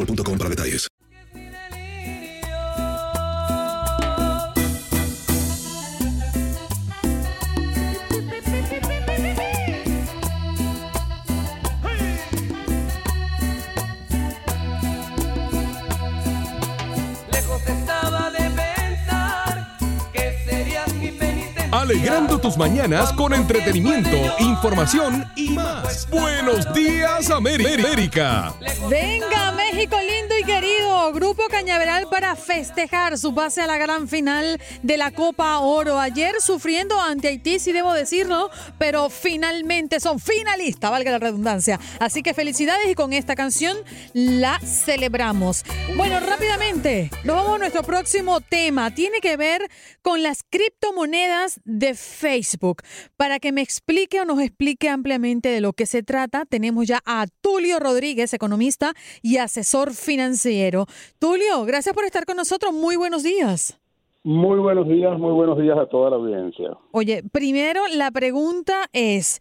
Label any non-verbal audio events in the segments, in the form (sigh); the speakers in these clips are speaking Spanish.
boostmobile.com para detalles. Alegrando tus mañanas con entretenimiento, información y más. Buenos días, América. Venga, México lindo y querido. Grupo Cañaveral para festejar su pase a la gran final de la Copa Oro. Ayer sufriendo ante Haití, si debo decirlo, pero finalmente son finalistas, valga la redundancia. Así que felicidades y con esta canción la celebramos. Bueno, rápidamente, nos vamos a nuestro próximo tema. Tiene que ver con las criptomonedas de Facebook. Para que me explique o nos explique ampliamente de lo que se trata, tenemos ya a Tulio Rodríguez, economista y asesor financiero. Tulio, gracias por estar con nosotros. Muy buenos días. Muy buenos días, muy buenos días a toda la audiencia. Oye, primero la pregunta es,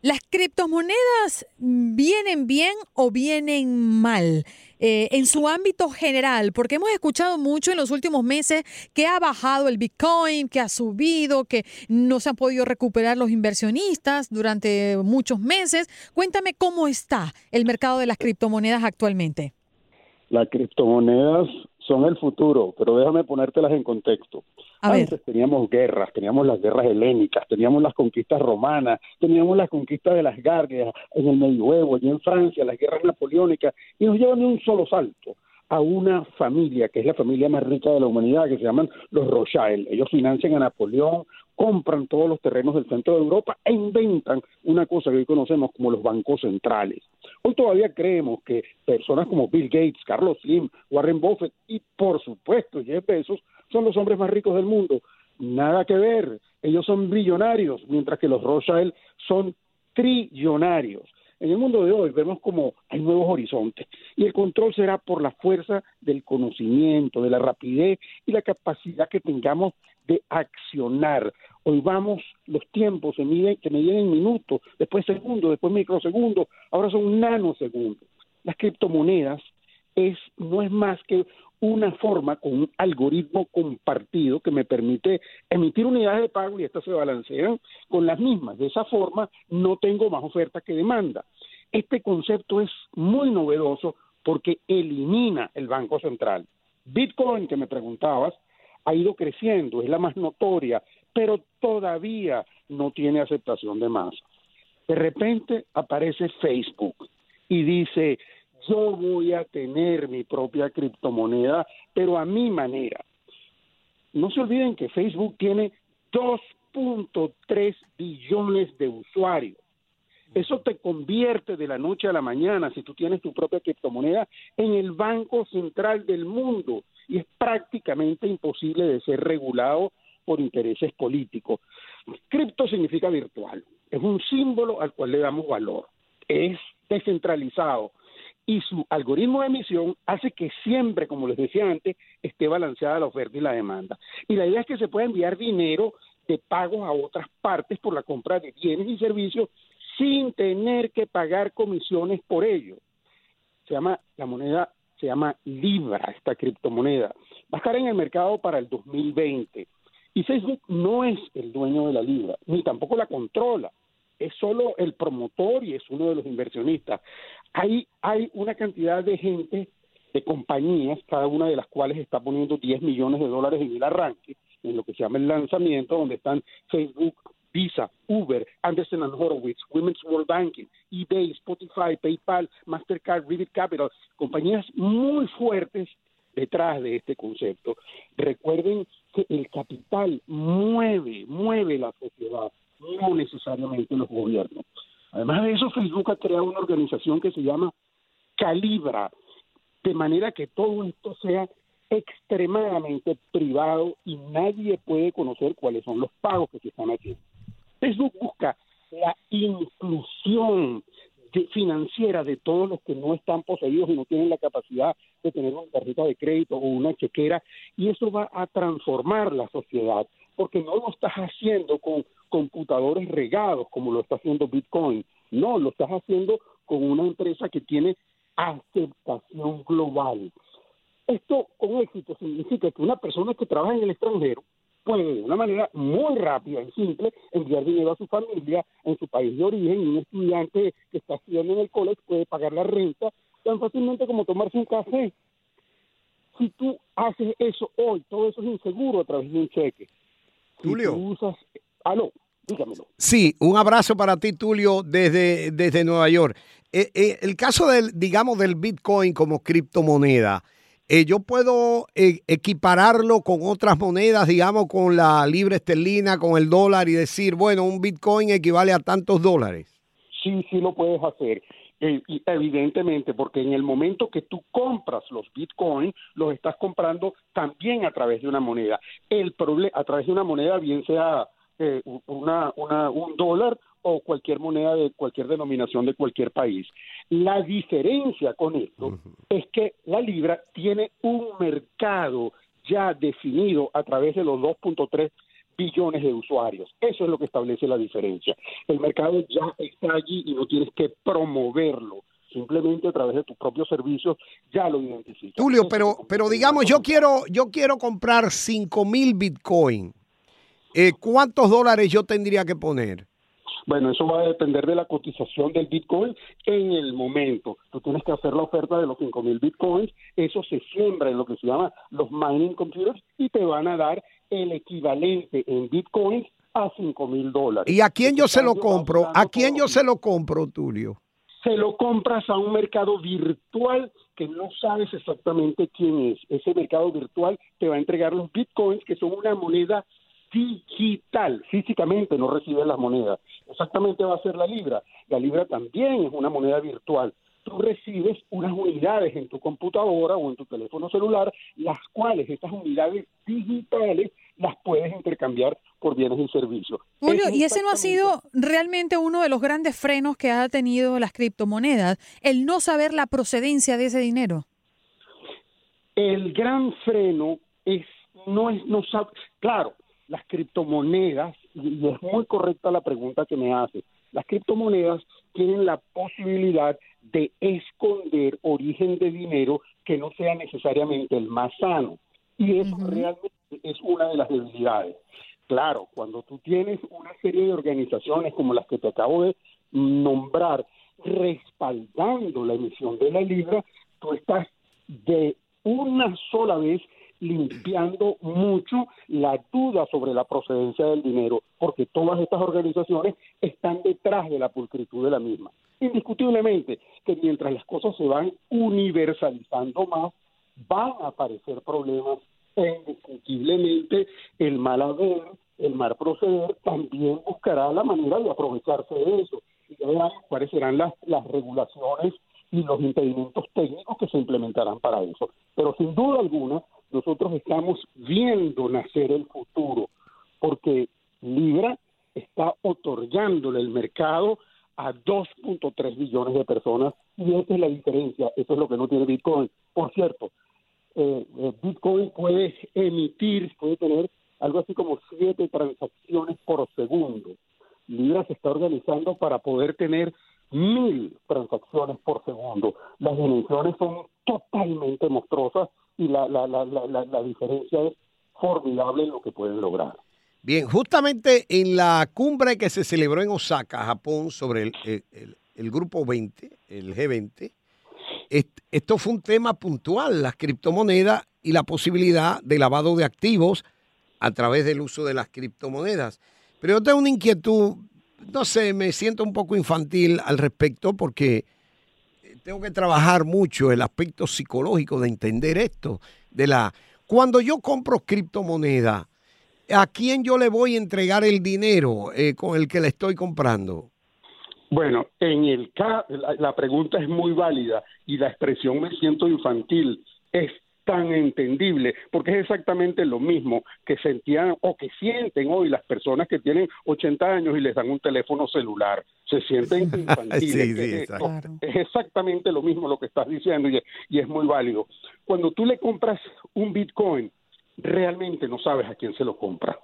¿las criptomonedas vienen bien o vienen mal? Eh, en su ámbito general, porque hemos escuchado mucho en los últimos meses que ha bajado el Bitcoin, que ha subido, que no se han podido recuperar los inversionistas durante muchos meses. Cuéntame cómo está el mercado de las criptomonedas actualmente. Las criptomonedas son el futuro, pero déjame ponértelas en contexto. Antes teníamos guerras, teníamos las guerras helénicas, teníamos las conquistas romanas, teníamos las conquistas de las Gardias en el Medioevo, y en Francia, las guerras napoleónicas, y nos llevan de un solo salto a una familia, que es la familia más rica de la humanidad, que se llaman los Rothschild. Ellos financian a Napoleón, compran todos los terrenos del centro de Europa e inventan una cosa que hoy conocemos como los bancos centrales. Hoy todavía creemos que personas como Bill Gates, Carlos Slim, Warren Buffett y por supuesto Jeff Bezos son los hombres más ricos del mundo. Nada que ver, ellos son billonarios, mientras que los Rothschild son trillonarios. En el mundo de hoy vemos como hay nuevos horizontes y el control será por la fuerza del conocimiento, de la rapidez y la capacidad que tengamos de accionar. Hoy vamos, los tiempos se miden, se medían en minutos, después segundos, después microsegundos, ahora son nanosegundos. Las criptomonedas es, no es más que una forma con un algoritmo compartido que me permite emitir unidades de pago y estas se balancean con las mismas. De esa forma no tengo más oferta que demanda. Este concepto es muy novedoso porque elimina el Banco Central. Bitcoin, que me preguntabas, ha ido creciendo, es la más notoria, pero todavía no tiene aceptación de masa. De repente aparece Facebook y dice, yo voy a tener mi propia criptomoneda, pero a mi manera. No se olviden que Facebook tiene 2.3 billones de usuarios. Eso te convierte de la noche a la mañana, si tú tienes tu propia criptomoneda, en el banco central del mundo y es prácticamente imposible de ser regulado por intereses políticos. Cripto significa virtual, es un símbolo al cual le damos valor, es descentralizado y su algoritmo de emisión hace que siempre, como les decía antes, esté balanceada la oferta y la demanda. Y la idea es que se pueda enviar dinero de pagos a otras partes por la compra de bienes y servicios sin tener que pagar comisiones por ello. Se llama la moneda se llama Libra, esta criptomoneda. Va a estar en el mercado para el 2020. Y Facebook no es el dueño de la Libra, ni tampoco la controla. Es solo el promotor y es uno de los inversionistas. Hay, hay una cantidad de gente, de compañías, cada una de las cuales está poniendo 10 millones de dólares en el arranque, en lo que se llama el lanzamiento, donde están Facebook, Visa, Uber, Anderson and Horowitz, Women's World Banking, eBay, Spotify, PayPal, Mastercard, Rivet Capital, compañías muy fuertes detrás de este concepto. Recuerden que el capital mueve, mueve la sociedad, no necesariamente los gobiernos. Además de eso, Facebook ha creado una organización que se llama Calibra, de manera que todo esto sea extremadamente privado y nadie puede conocer cuáles son los pagos que se están haciendo. Facebook busca la inclusión financiera de todos los que no están poseídos y no tienen la capacidad de tener una tarjeta de crédito o una chequera y eso va a transformar la sociedad porque no lo estás haciendo con computadores regados como lo está haciendo Bitcoin, no, lo estás haciendo con una empresa que tiene aceptación global. Esto con éxito significa que una persona que trabaja en el extranjero puede de una manera muy rápida y simple enviar dinero a su familia en su país de origen y un estudiante que está estudiando en el college puede pagar la renta tan fácilmente como tomarse un café. Si tú haces eso hoy, todo eso es inseguro a través de un cheque. Tulio. usas, aló, dígamelo. Sí, un abrazo para ti, Tulio, desde, desde Nueva York. Eh, eh, el caso del, digamos, del Bitcoin como criptomoneda, eh, yo puedo eh, equipararlo con otras monedas, digamos, con la libra esterlina, con el dólar y decir, bueno, un Bitcoin equivale a tantos dólares. Sí, sí lo puedes hacer. Eh, evidentemente, porque en el momento que tú compras los bitcoins, los estás comprando también a través de una moneda. El a través de una moneda, bien sea una, una, un dólar o cualquier moneda de cualquier denominación de cualquier país. La diferencia con esto es que la libra tiene un mercado ya definido a través de los 2.3 billones de usuarios. Eso es lo que establece la diferencia. El mercado ya está allí y no tienes que promoverlo. Simplemente a través de tus propios servicios ya lo identificas. Tulio, pero, pero digamos, yo quiero, yo quiero comprar 5 mil Bitcoin. Eh, ¿Cuántos dólares yo tendría que poner? Bueno, eso va a depender de la cotización del Bitcoin en el momento. Tú tienes que hacer la oferta de los 5.000 Bitcoins, eso se siembra en lo que se llama los mining computers y te van a dar el equivalente en Bitcoins a 5.000 dólares. ¿Y a quién yo se lo compro? ¿A quién yo se lo compro, Tulio? Se lo compras a un mercado virtual que no sabes exactamente quién es. Ese mercado virtual te va a entregar los bitcoins, que son una moneda digital, físicamente no recibe las monedas. Exactamente va a ser la libra. La libra también es una moneda virtual. Tú recibes unas unidades en tu computadora o en tu teléfono celular, las cuales estas unidades digitales las puedes intercambiar por bienes y servicios. Julio, ¿y ese no ha sido realmente uno de los grandes frenos que ha tenido las criptomonedas, el no saber la procedencia de ese dinero? El gran freno es no es no sabe, claro, las criptomonedas, y es muy correcta la pregunta que me hace, las criptomonedas tienen la posibilidad de esconder origen de dinero que no sea necesariamente el más sano. Y eso realmente es una de las debilidades. Claro, cuando tú tienes una serie de organizaciones como las que te acabo de nombrar respaldando la emisión de la libra, tú estás de una sola vez limpiando mucho la duda sobre la procedencia del dinero, porque todas estas organizaciones están detrás de la pulcritud de la misma. Indiscutiblemente que mientras las cosas se van universalizando más, van a aparecer problemas e indiscutiblemente el mal haber, el mal proceder, también buscará la manera de aprovecharse de eso. Y cuáles serán las, las regulaciones y los impedimentos técnicos que se implementarán para eso. Pero sin duda alguna, nosotros estamos viendo nacer el futuro, porque Libra está otorgándole el mercado a 2.3 billones de personas y esa es la diferencia, eso es lo que no tiene Bitcoin. Por cierto, eh, eh, Bitcoin puede emitir, puede tener algo así como siete transacciones por segundo. Libra se está organizando para poder tener mil transacciones por segundo. Las dimensiones son totalmente monstruosas y la, la, la, la, diferencia es formidable en lo que pueden lograr. Bien, justamente en la cumbre que se celebró en Osaka, Japón, sobre el, el, el grupo 20, el G20, esto fue un tema puntual, las criptomonedas y la posibilidad de lavado de activos a través del uso de las criptomonedas. Pero yo tengo una inquietud no sé, me siento un poco infantil al respecto porque tengo que trabajar mucho el aspecto psicológico de entender esto. De la cuando yo compro criptomoneda, ¿a quién yo le voy a entregar el dinero eh, con el que le estoy comprando? Bueno, en el la, la pregunta es muy válida y la expresión me siento infantil es tan entendible, porque es exactamente lo mismo que sentían o que sienten hoy las personas que tienen 80 años y les dan un teléfono celular. Se sienten (laughs) infantiles. Es exactamente lo mismo lo que estás diciendo y, y es muy válido. Cuando tú le compras un Bitcoin, realmente no sabes a quién se lo compra.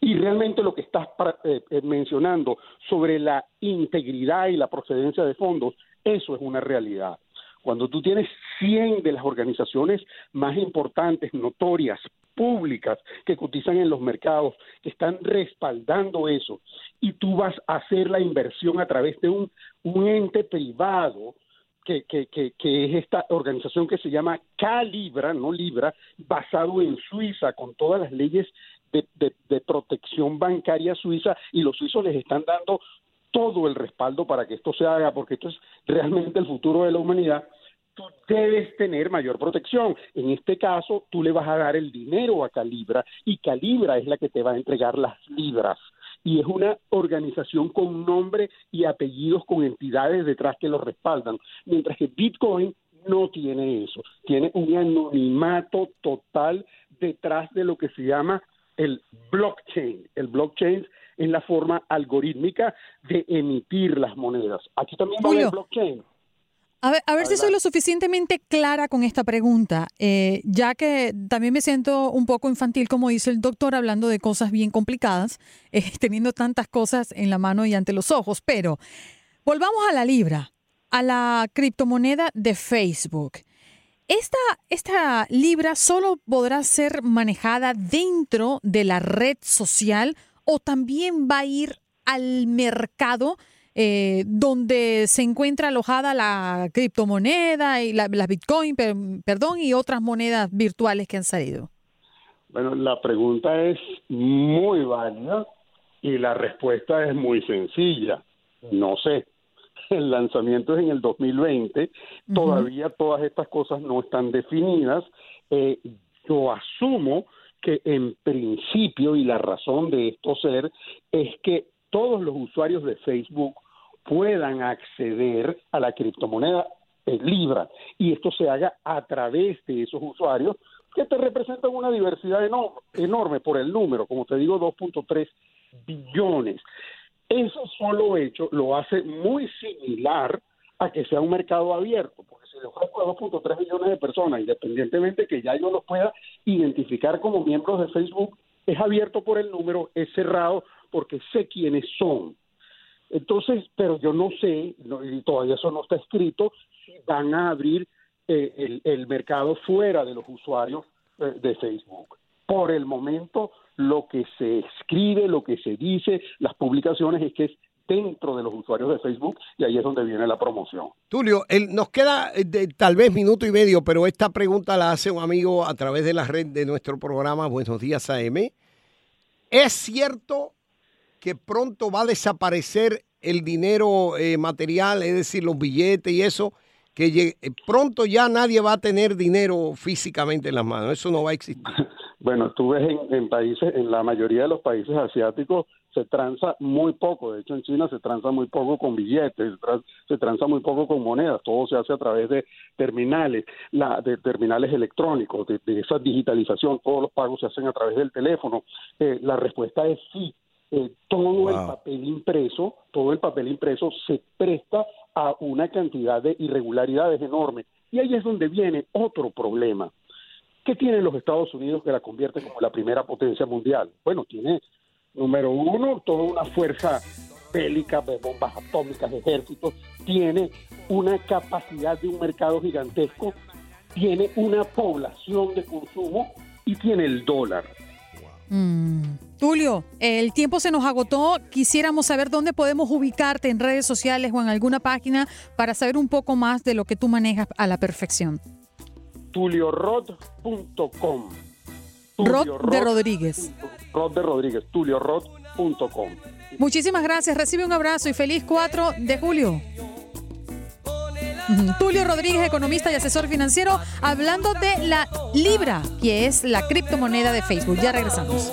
Y realmente lo que estás eh, eh, mencionando sobre la integridad y la procedencia de fondos, eso es una realidad. Cuando tú tienes 100 de las organizaciones más importantes, notorias, públicas, que cotizan en los mercados, que están respaldando eso, y tú vas a hacer la inversión a través de un, ente privado, que, que, que, que, es esta organización que se llama Calibra, no Libra, basado en Suiza, con todas las leyes de, de, protección bancaria suiza, y los suizos les están dando todo el respaldo para que esto se haga, porque esto es realmente el futuro de la humanidad, tú debes tener mayor protección. En este caso, tú le vas a dar el dinero a Calibra y Calibra es la que te va a entregar las libras. Y es una organización con nombre y apellidos, con entidades detrás que lo respaldan. Mientras que Bitcoin no tiene eso. Tiene un anonimato total detrás de lo que se llama el blockchain. El blockchain es la forma algorítmica de emitir las monedas. Aquí también va el blockchain. A ver, a ver si soy lo suficientemente clara con esta pregunta, eh, ya que también me siento un poco infantil, como dice el doctor, hablando de cosas bien complicadas, (laughs) eh, teniendo tantas cosas en la mano y ante los ojos. Pero volvamos a la libra, a la criptomoneda de Facebook. Esta, esta libra solo podrá ser manejada dentro de la red social o también va a ir al mercado eh, donde se encuentra alojada la criptomoneda y la, Bitcoin, perdón, y otras monedas virtuales que han salido? Bueno, la pregunta es muy válida y la respuesta es muy sencilla. No sé. El lanzamiento es en el 2020. Todavía todas estas cosas no están definidas. Eh, yo asumo que en principio, y la razón de esto ser, es que todos los usuarios de Facebook puedan acceder a la criptomoneda Libra y esto se haga a través de esos usuarios que te representan una diversidad enorme, por el número, como te digo, 2.3 billones. Eso solo hecho lo hace muy similar a que sea un mercado abierto, porque si le ofrezco a 2.3 billones de personas, independientemente que ya yo los pueda identificar como miembros de Facebook, es abierto por el número, es cerrado porque sé quiénes son. Entonces, pero yo no sé, y todavía eso no está escrito, si van a abrir eh, el, mercado fuera de los usuarios eh, de Facebook. Por el momento, lo que se escribe, lo que se dice, las publicaciones es que es dentro de los usuarios de Facebook y ahí es donde viene la promoción. Tulio, nos queda eh, tal vez minuto y medio, pero esta pregunta la hace un amigo a través de la red de nuestro programa Buenos Días AM. ¿Es cierto que pronto va a desaparecer el dinero eh, material, es decir, los billetes y eso? que eh, pronto ya nadie va a tener dinero físicamente en las manos, eso no va a existir. (laughs) Bueno, tú ves en, países, en la mayoría de los países asiáticos se transa muy poco, de hecho en China se transa muy poco con billetes, se transa muy poco con monedas, todo se hace a través de terminales, la, de terminales electrónicos, de, esa digitalización, todos los pagos se hacen a través del teléfono. Eh, la respuesta es sí, eh, todo el papel impreso, todo el papel impreso se presta a una cantidad de irregularidades enormes. Y ahí es donde viene otro problema. ¿Qué tienen los Estados Unidos que la convierte como la primera potencia mundial? Bueno, tiene, número uno, toda una fuerza bélica, de bombas atómicas, ejércitos, tiene una capacidad de un mercado gigantesco, tiene una población de consumo y tiene el dólar. Mm. Tulio, el tiempo se nos agotó. Quisiéramos saber dónde podemos ubicarte en redes sociales o en alguna página para saber un poco más de lo que tú manejas a la perfección. tuliorod.com. Rod de Rodríguez. Rod de Rodríguez, tuliorod.com. Muchísimas gracias. Recibe un abrazo y feliz 4 de julio. Tulio Rodríguez, economista y asesor financiero, hablando de la Libra, que es la criptomoneda de Facebook. Ya regresamos.